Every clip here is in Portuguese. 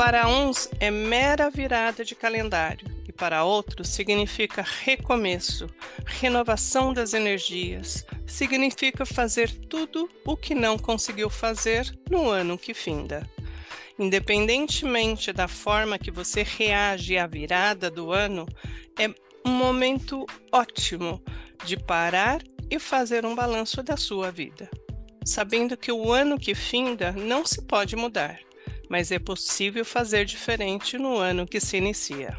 Para uns é mera virada de calendário e para outros significa recomeço, renovação das energias, significa fazer tudo o que não conseguiu fazer no ano que finda. Independentemente da forma que você reage à virada do ano, é um momento ótimo de parar e fazer um balanço da sua vida, sabendo que o ano que finda não se pode mudar, mas é possível fazer diferente no ano que se inicia.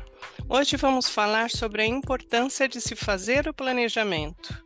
Hoje vamos falar sobre a importância de se fazer o planejamento,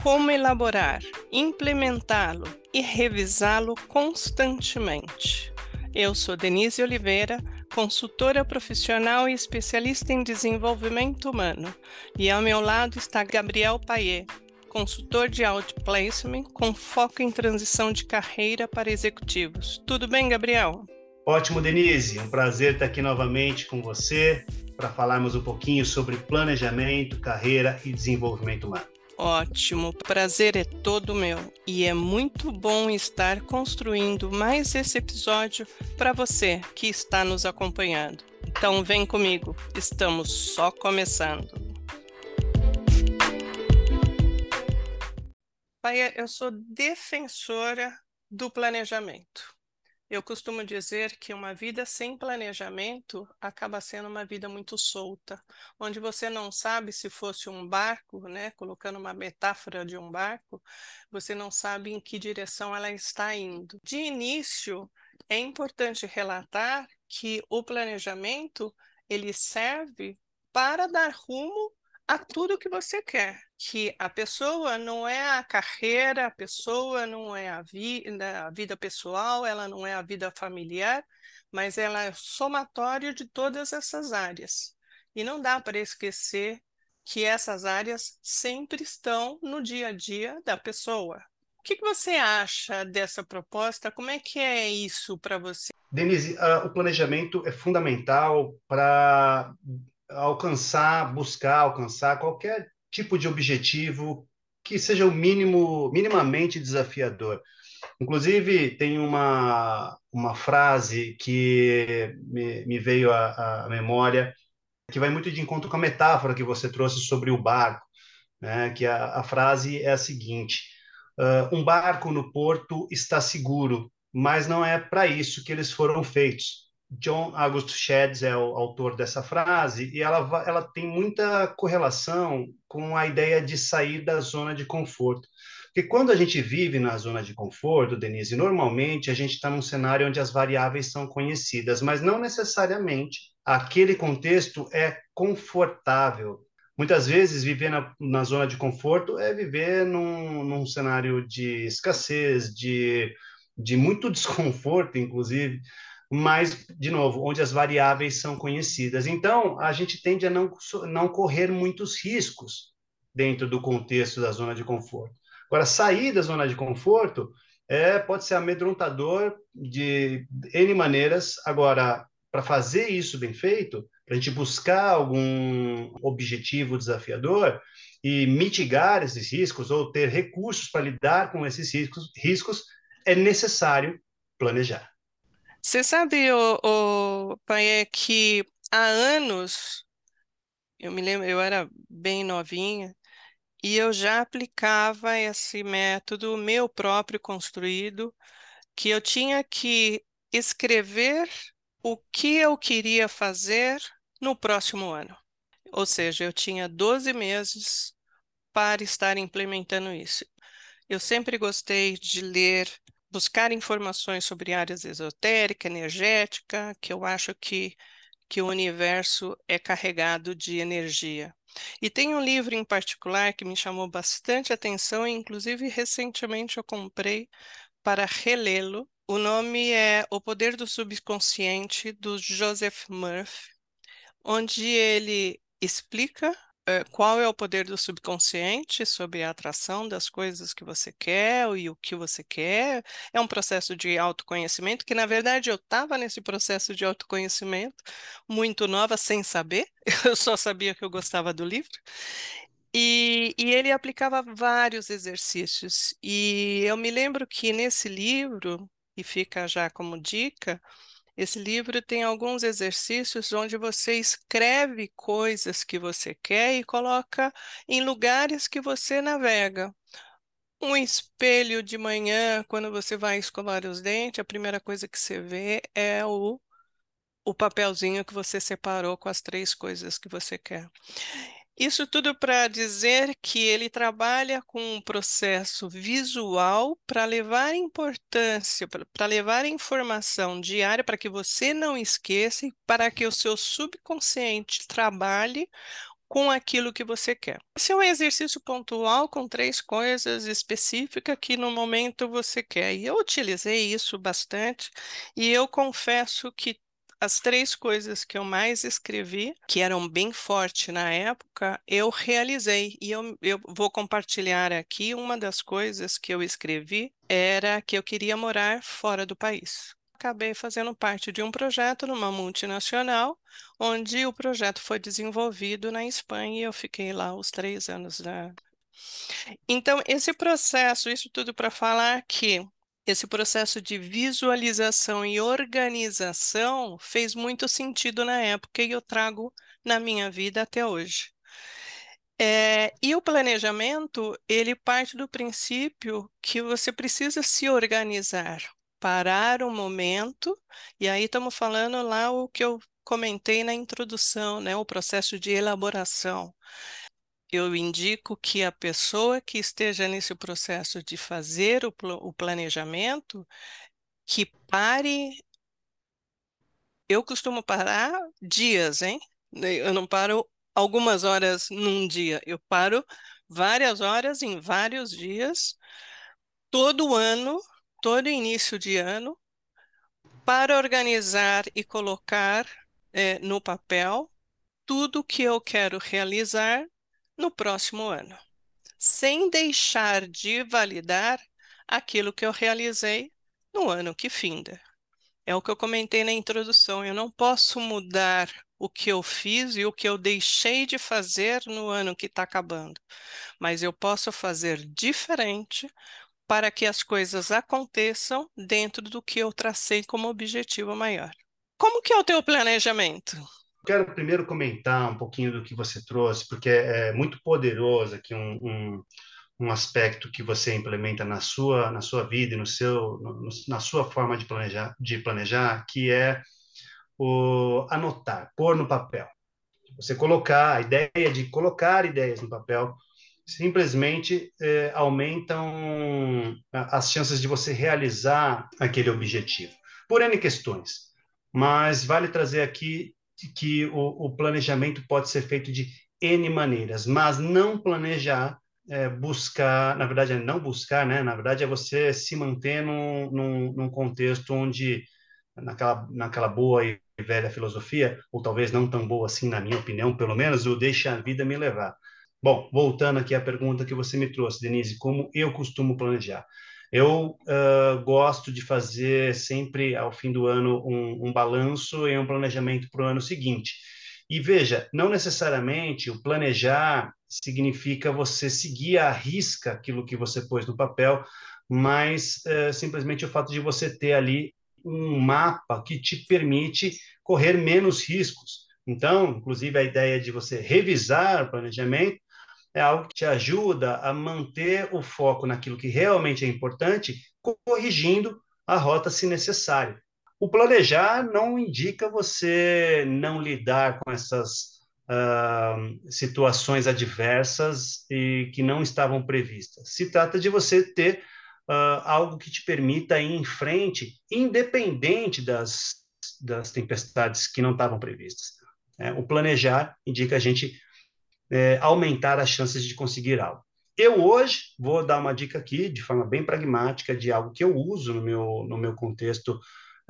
como elaborar, implementá-lo e revisá-lo constantemente. Eu sou Denise Oliveira, consultora profissional e especialista em desenvolvimento humano, e ao meu lado está Gabriel Paier, consultor de outplacement com foco em transição de carreira para executivos. Tudo bem, Gabriel? Ótimo, Denise. Um prazer estar aqui novamente com você para falarmos um pouquinho sobre planejamento, carreira e desenvolvimento humano. Ótimo, prazer é todo meu e é muito bom estar construindo mais esse episódio para você que está nos acompanhando. Então vem comigo, estamos só começando. Pai, eu sou defensora do planejamento. Eu costumo dizer que uma vida sem planejamento acaba sendo uma vida muito solta, onde você não sabe se fosse um barco, né, colocando uma metáfora de um barco, você não sabe em que direção ela está indo. De início, é importante relatar que o planejamento ele serve para dar rumo a tudo que você quer. Que a pessoa não é a carreira, a pessoa não é a vida, a vida pessoal, ela não é a vida familiar, mas ela é somatório de todas essas áreas. E não dá para esquecer que essas áreas sempre estão no dia a dia da pessoa. O que, que você acha dessa proposta? Como é que é isso para você? Denise, uh, o planejamento é fundamental para alcançar, buscar alcançar qualquer tipo de objetivo que seja o mínimo, minimamente desafiador. Inclusive, tem uma, uma frase que me, me veio à, à, memória, que vai muito de encontro com a metáfora que você trouxe sobre o barco, né? que a, a frase é a seguinte, uh, um barco no porto está seguro, mas não é para isso que eles foram feitos. John August Sheds é o autor dessa frase e ela, ela tem muita correlação com a ideia de sair da zona de conforto. Porque quando a gente vive na zona de conforto, Denise, normalmente a gente está num cenário onde as variáveis são conhecidas, mas não necessariamente aquele contexto é confortável. Muitas vezes, viver na, na zona de conforto é viver num, num cenário de escassez, de, de muito desconforto, inclusive mas, de novo, onde as variáveis são conhecidas. Então, a gente tende a não, não correr muitos riscos dentro do contexto da zona de conforto. Agora, sair da zona de conforto é, pode ser amedrontador de N maneiras. Agora, para fazer isso bem feito, para a gente buscar algum objetivo desafiador e mitigar esses riscos ou ter recursos para lidar com esses riscos, riscos é necessário planejar. Você sabe, o, pai, é que há anos, eu me lembro, eu era bem novinha, e eu já aplicava esse método meu próprio construído, que eu tinha que escrever o que eu queria fazer no próximo ano. Ou seja, eu tinha 12 meses para estar implementando isso. Eu sempre gostei de ler buscar informações sobre áreas esotérica, energética, que eu acho que, que o universo é carregado de energia. E tem um livro em particular que me chamou bastante atenção, e inclusive recentemente eu comprei para relê-lo. O nome é O Poder do Subconsciente, do Joseph Murphy, onde ele explica qual é o poder do subconsciente sobre a atração das coisas que você quer e o que você quer. É um processo de autoconhecimento que, na verdade, eu estava nesse processo de autoconhecimento muito nova, sem saber, eu só sabia que eu gostava do livro. E, e ele aplicava vários exercícios. E eu me lembro que nesse livro, e fica já como dica, Esse livro tem alguns exercícios onde você escreve coisas que você quer e coloca em lugares que você navega. Um espelho de manhã, quando você vai escovar os dentes, a primeira coisa que você vê é o, o papelzinho que você separou com as três coisas que você quer. Isso tudo para dizer que ele trabalha com um processo visual para levar importância, para levar informação diária para que você não esqueça e para que o seu subconsciente trabalhe com aquilo que você quer. Esse é um exercício pontual com três coisas específicas que no momento você quer. E eu utilizei isso bastante e eu confesso que as três coisas que eu mais escrevi, que eram bem fortes na época, eu realizei. E eu, eu vou compartilhar aqui uma das coisas que eu escrevi era que eu queria morar fora do país. Acabei fazendo parte de um projeto numa multinacional, onde o projeto foi desenvolvido na Espanha e eu fiquei lá os três anos. Né? Então, esse processo, isso tudo para falar que esse processo de visualização e organização fez muito sentido na época e eu trago na minha vida até hoje. É, e o planejamento, ele parte do princípio que você precisa se organizar, parar um momento, e aí estamos falando lá o que eu comentei na introdução, né, o processo de elaboração eu indico que a pessoa que esteja nesse processo de fazer o, o planejamento, que pare. Eu costumo parar dias, hein? Eu não paro algumas horas num dia, eu paro várias horas em vários dias, todo ano, todo início de ano, para organizar e colocar é, no papel tudo que eu quero realizar no próximo ano, sem deixar de validar aquilo que eu realizei no ano que finda. É o que eu comentei na introdução, eu não posso mudar o que eu fiz e o que eu deixei de fazer no ano que está acabando, mas eu posso fazer diferente para que as coisas aconteçam dentro do que eu tracei como objetivo maior. Como que é o teu planejamento? Quero primeiro comentar um pouquinho do que você trouxe, porque é muito poderoso aqui um, um, um aspecto que você implementa na sua, na sua vida e no seu, no, na sua forma de planejar, de planejar, que é o anotar, pôr no papel. Você colocar, a ideia de colocar ideias no papel simplesmente é, aumentam as chances de você realizar aquele objetivo, por N questões. Mas vale trazer aqui que o, o, planejamento pode ser feito de N maneiras, mas não planejar, é, buscar, na verdade é não buscar, né? Na verdade é você se manter num, num, num contexto onde, naquela, naquela boa e velha filosofia, ou talvez não tão boa assim, na minha opinião, pelo menos, o deixa a vida me levar. Bom, voltando aqui à pergunta que você me trouxe, Denise, como eu costumo planejar? Eu uh, gosto de fazer sempre, ao fim do ano, um, um balanço e um planejamento para o ano seguinte. E veja, não necessariamente o planejar significa você seguir à risca aquilo que você pôs no papel, mas uh, simplesmente o fato de você ter ali um mapa que te permite correr menos riscos. Então, inclusive, a ideia de você revisar o planejamento é algo que te ajuda a manter o foco naquilo que realmente é importante, corrigindo a rota se necessário. O planejar não indica você não lidar com essas uh, situações adversas e que não estavam previstas. Se trata de você ter uh, algo que te permita ir em frente, independente das, das tempestades que não estavam previstas. É, o planejar indica a gente é, aumentar as chances de conseguir algo. Eu hoje vou dar uma dica aqui, de forma bem pragmática, de algo que eu uso no meu, no meu contexto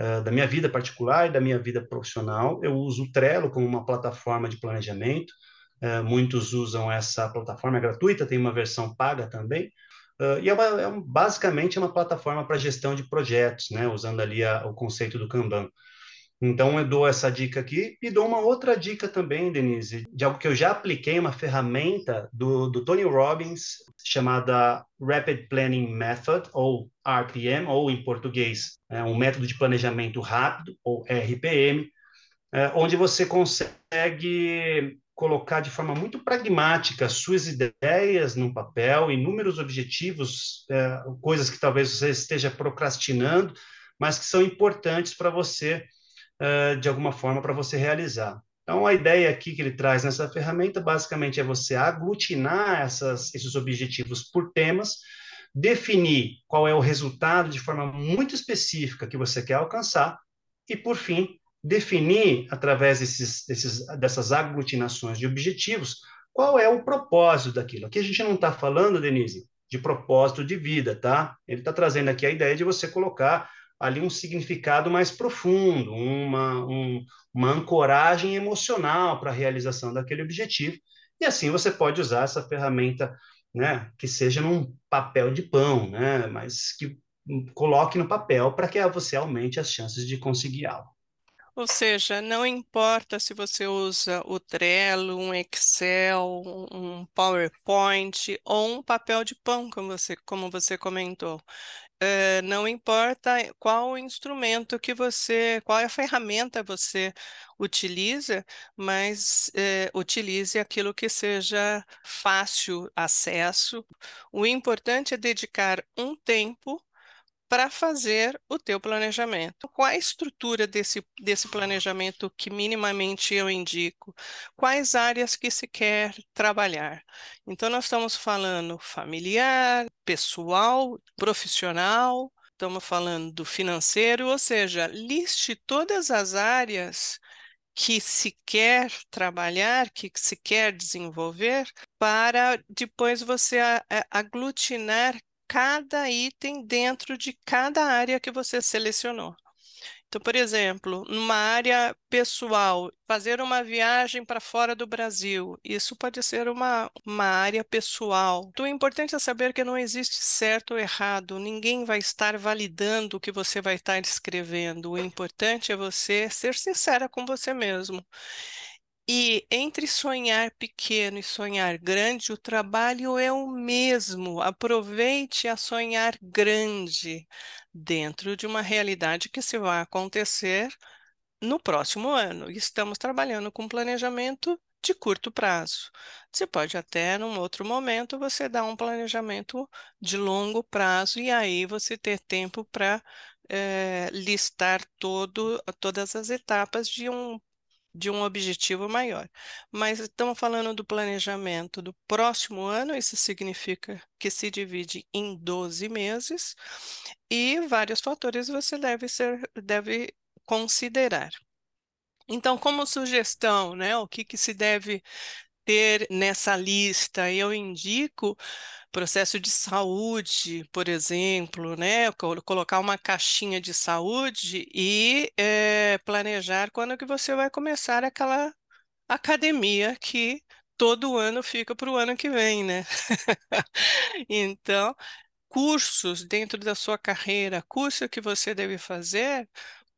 uh, da minha vida particular e da minha vida profissional. Eu uso o Trello como uma plataforma de planejamento. Uh, muitos usam essa plataforma, é gratuita, tem uma versão paga também. Uh, e é, uma, é basicamente uma plataforma para gestão de projetos, né, usando ali a, o conceito do Kanban. Então, eu dou essa dica aqui e dou uma outra dica também, Denise, de algo que eu já apliquei, uma ferramenta do, do Tony Robbins, chamada Rapid Planning Method, ou RPM, ou em português, é um método de planejamento rápido, ou RPM, é, onde você consegue colocar de forma muito pragmática suas ideias num papel, inúmeros objetivos, é, coisas que talvez você esteja procrastinando, mas que são importantes para você de alguma forma para você realizar. Então, a ideia aqui que ele traz nessa ferramenta, basicamente, é você aglutinar essas, esses objetivos por temas, definir qual é o resultado de forma muito específica que você quer alcançar, e, por fim, definir, através desses, desses, dessas aglutinações de objetivos, qual é o propósito daquilo. Aqui a gente não está falando, Denise, de propósito de vida, tá? Ele está trazendo aqui a ideia de você colocar ali um significado mais profundo, uma, um, uma ancoragem emocional para a realização daquele objetivo. E assim você pode usar essa ferramenta, né, que seja num papel de pão, né, mas que coloque no papel para que você aumente as chances de conseguir algo. Ou seja, não importa se você usa o Trello, um Excel, um PowerPoint ou um papel de pão, como você, como você comentou. Eh, não importa qual instrumento que você, qual é a ferramenta você utiliza, mas eh, utilize aquilo que seja fácil acesso. O importante é dedicar um tempo para fazer o teu planejamento. Qual a estrutura desse, desse planejamento que minimamente eu indico? Quais áreas que se quer trabalhar? Então, nós estamos falando familiar, pessoal, profissional, estamos falando do financeiro, ou seja, liste todas as áreas que se quer trabalhar, que se quer desenvolver, para depois você aglutinar cada item dentro de cada área que você selecionou. Então, por exemplo, numa área pessoal, fazer uma viagem para fora do Brasil, isso pode ser uma, uma área pessoal. Então, o importante é saber que não existe certo ou errado, ninguém vai estar validando o que você vai estar escrevendo. O importante é você ser sincera com você mesmo. E entre sonhar pequeno e sonhar grande, o trabalho é o mesmo. Aproveite a sonhar grande dentro de uma realidade que se vai acontecer no próximo ano. Estamos trabalhando com planejamento de curto prazo. Você pode até, num outro momento, você dar um planejamento de longo prazo e aí você ter tempo para é, listar todo, todas as etapas de um de um objetivo maior. Mas estamos falando do planejamento do próximo ano, isso significa que se divide em 12 meses e vários fatores você deve ser deve considerar. Então, como sugestão, né, o que, que se deve ter nessa lista? Eu indico processo de saúde, por exemplo, né? Colocar uma caixinha de saúde e é, planejar quando que você vai começar aquela academia que todo ano fica para o ano que vem, né? Então, cursos dentro da sua carreira, curso que você deve fazer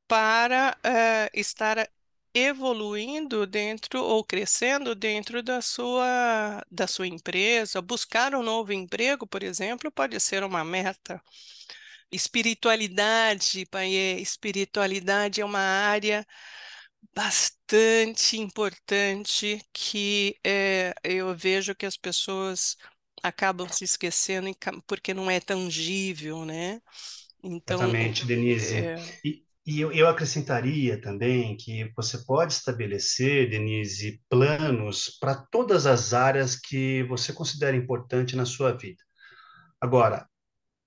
para é, estar evoluindo dentro ou crescendo dentro da sua, da sua empresa. Buscar um novo emprego, por exemplo, pode ser uma meta. Espiritualidade, Paiê, espiritualidade é uma área bastante importante que é, eu vejo que as pessoas acabam se esquecendo porque não é tangível, né? Então, Exatamente, Denise. É... E, e eu, eu acrescentaria também que você pode estabelecer, Denise, planos para todas as áreas que você considera importante na sua vida. Agora,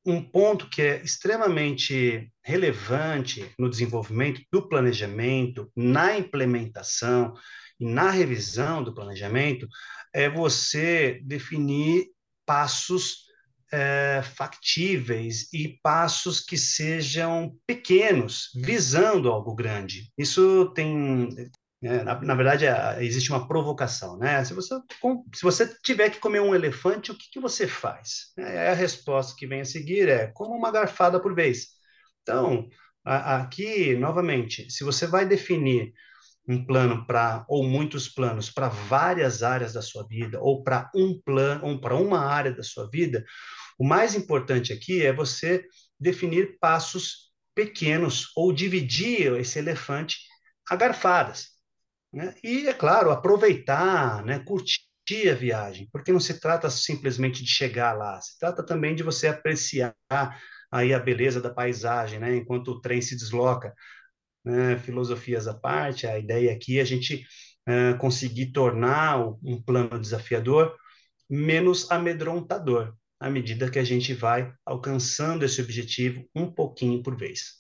um ponto que é extremamente relevante no desenvolvimento do planejamento, na implementação e na revisão do planejamento é você definir passos é, factíveis e passos que sejam pequenos, visando algo grande. Isso tem. É, na, na, verdade, é, existe uma provocação, né? Se você, se você tiver que comer um elefante, o que, que você faz? É, a resposta que vem a seguir é como uma garfada por vez. Então, Aqui, novamente, se você vai definir um plano para ou muitos planos para várias áreas da sua vida ou para um plano ou para uma área da sua vida, o mais importante aqui é você definir passos pequenos ou dividir esse elefante a garfadas. Né? E, é claro, aproveitar, né? curtir a viagem, porque não se trata simplesmente de chegar lá, se trata também de você apreciar aí a beleza da paisagem, né? enquanto o trem se desloca né, filosofias à parte, a ideia aqui é a gente uh, conseguir tornar um plano desafiador menos amedrontador, à medida que a gente vai alcançando esse objetivo um pouquinho por vez.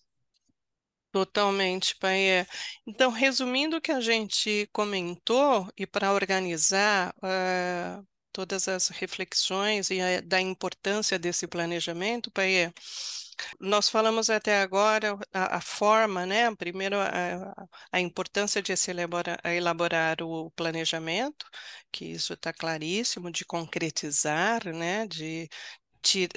Totalmente, pai. Então, resumindo o que a gente comentou, e para organizar uh, todas as reflexões e a, da importância desse planejamento, pai, nós falamos até agora a, a forma, né? Primeiro, a, a importância de se elaborar, elaborar o planejamento, que isso está claríssimo, de concretizar, né? De,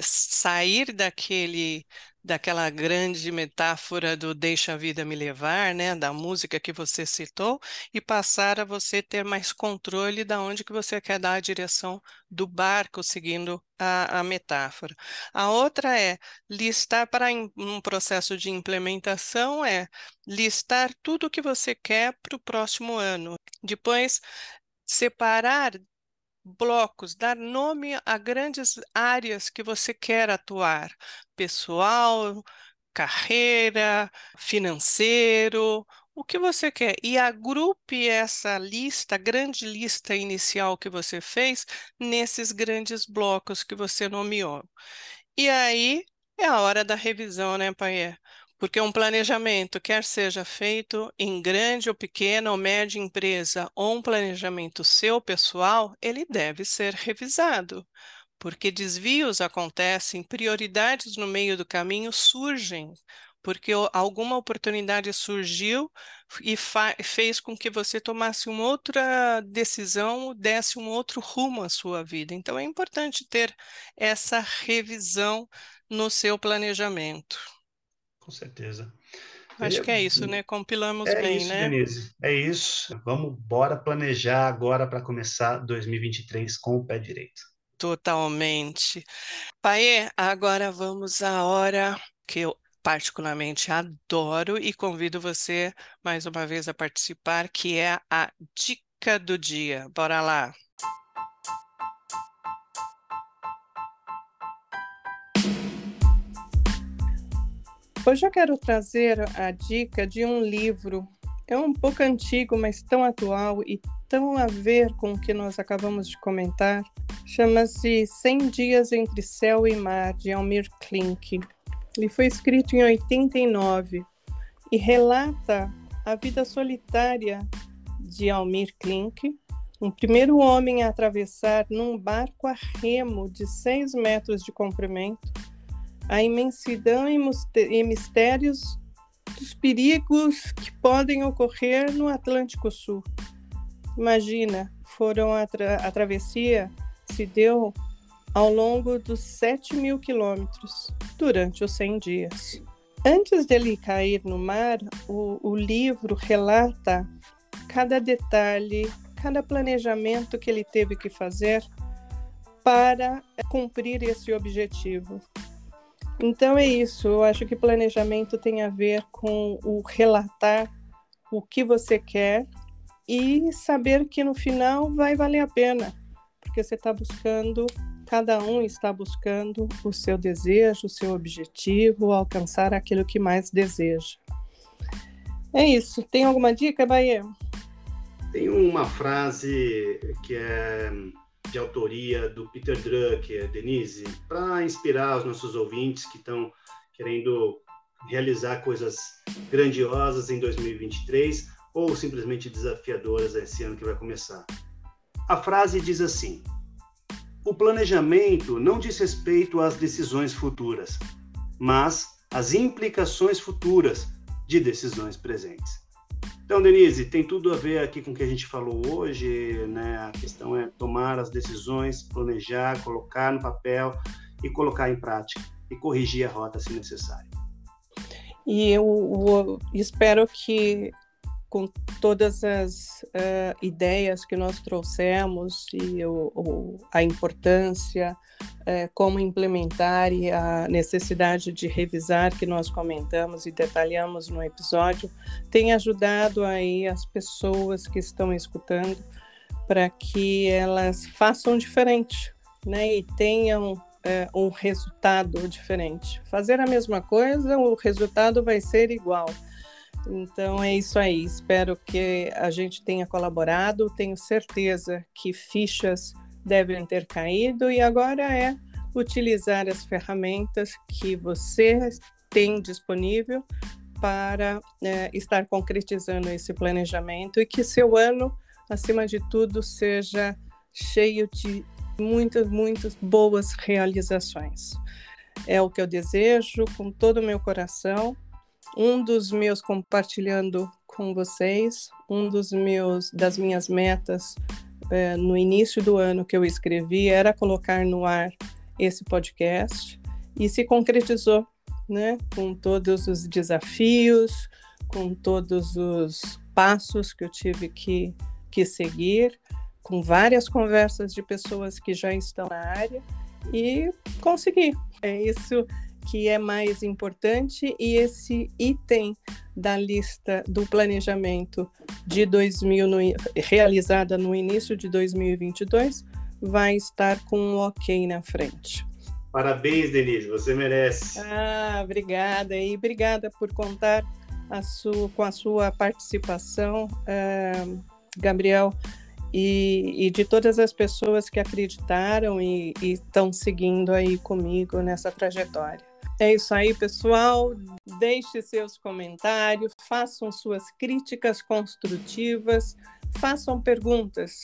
sair daquele daquela grande metáfora do deixa a vida me levar, né, da música que você citou, e passar a você ter mais controle da onde que você quer dar a direção do barco, seguindo a, a metáfora. A outra é listar para um processo de implementação é listar tudo o que você quer para o próximo ano. Depois separar blocos, dar nome a grandes áreas que você quer atuar, pessoal, carreira, financeiro, o que você quer. E agrupe essa lista, grande lista inicial que você fez, nesses grandes blocos que você nomeou. E aí é a hora da revisão, né, Paier? Porque um planejamento, quer seja feito em grande ou pequena ou média empresa, ou um planejamento seu pessoal, ele deve ser revisado. Porque desvios acontecem, prioridades no meio do caminho surgem, porque alguma oportunidade surgiu e fez com que você tomasse uma outra decisão, desse um outro rumo à sua vida. Então, é importante ter essa revisão no seu planejamento. Com certeza. Acho que é isso, né? Compilamos é bem, isso, né? Denise. É isso. Vamos bora planejar agora para começar 2023 com o pé direito. Totalmente. Paê, agora vamos à hora que eu particularmente adoro e convido você mais uma vez a participar, que é a dica do dia. Bora lá. Hoje eu quero trazer a dica de um livro. É um pouco antigo, mas tão atual e tão a ver com o que nós acabamos de comentar. Chama-se 100 Dias Entre Céu e Mar, de Almir Klink. Ele foi escrito em 89 e relata a vida solitária de Almir Klink, um primeiro homem a atravessar num barco a remo de 6 metros de comprimento a imensidão e mistérios dos perigos que podem ocorrer no Atlântico Sul. Imagina, foram a, tra a travessia se deu ao longo dos 7 mil quilômetros durante os 100 dias. Antes dele cair no mar, o, o livro relata cada detalhe, cada planejamento que ele teve que fazer para cumprir esse objetivo. Então é isso. Eu acho que planejamento tem a ver com o relatar o que você quer e saber que no final vai valer a pena, porque você está buscando, cada um está buscando o seu desejo, o seu objetivo, alcançar aquilo que mais deseja. É isso. Tem alguma dica, Bahia? Tem uma frase que é de autoria do Peter Drucker, Denise, para inspirar os nossos ouvintes que estão querendo realizar coisas grandiosas em 2023 ou simplesmente desafiadoras esse ano que vai começar. A frase diz assim: O planejamento não diz respeito às decisões futuras, mas às implicações futuras de decisões presentes. Então, Denise, tem tudo a ver aqui com o que a gente falou hoje, né? A questão é tomar as decisões, planejar, colocar no papel e colocar em prática e corrigir a rota se necessário. E eu, eu espero que com todas as uh, ideias que nós trouxemos e o, o, a importância, uh, como implementar e a necessidade de revisar que nós comentamos e detalhamos no episódio, tem ajudado aí as pessoas que estão escutando para que elas façam diferente, né, e tenham uh, um resultado diferente. Fazer a mesma coisa, o resultado vai ser igual então é isso aí. Espero que a gente tenha colaborado. Tenho certeza que fichas devem ter caído e agora é utilizar as ferramentas que você tem disponível para é, estar concretizando esse planejamento e que seu ano, acima de tudo, seja cheio de muitas, muitas boas realizações. É o que eu desejo com todo o meu coração um dos meus compartilhando com vocês, um dos meus das minhas metas é, no início do ano que eu escrevi era colocar no ar esse podcast e se concretizou, né? Com todos os desafios, com todos os passos que eu tive que, que seguir, com várias conversas de pessoas que já estão na área e consegui. É isso que é mais importante e esse item da lista do planejamento de 2000 no, realizada no início de 2022 vai estar com um ok na frente. Parabéns, Denise, você merece. Ah, obrigada e obrigada por contar a sua, com a sua participação, uh, Gabriel, e, e, de todas as pessoas que acreditaram e estão seguindo aí comigo nessa trajetória. É isso aí, pessoal. Deixe seus comentários, façam suas críticas construtivas, façam perguntas.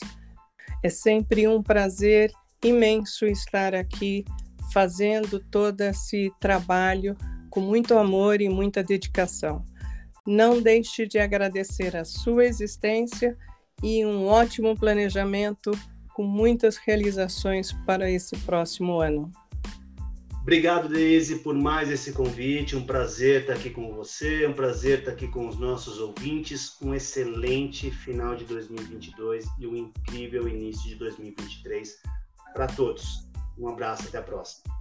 É sempre um prazer imenso estar aqui fazendo todo esse trabalho com muito amor e muita dedicação. Não deixe de agradecer a sua existência e um ótimo planejamento com muitas realizações para esse próximo ano. Obrigado, Deise, por mais esse convite. Um prazer estar aqui com você, um prazer estar aqui com os nossos ouvintes. Um excelente final de 2022 e um incrível início de 2023 para todos. Um abraço, até a próxima.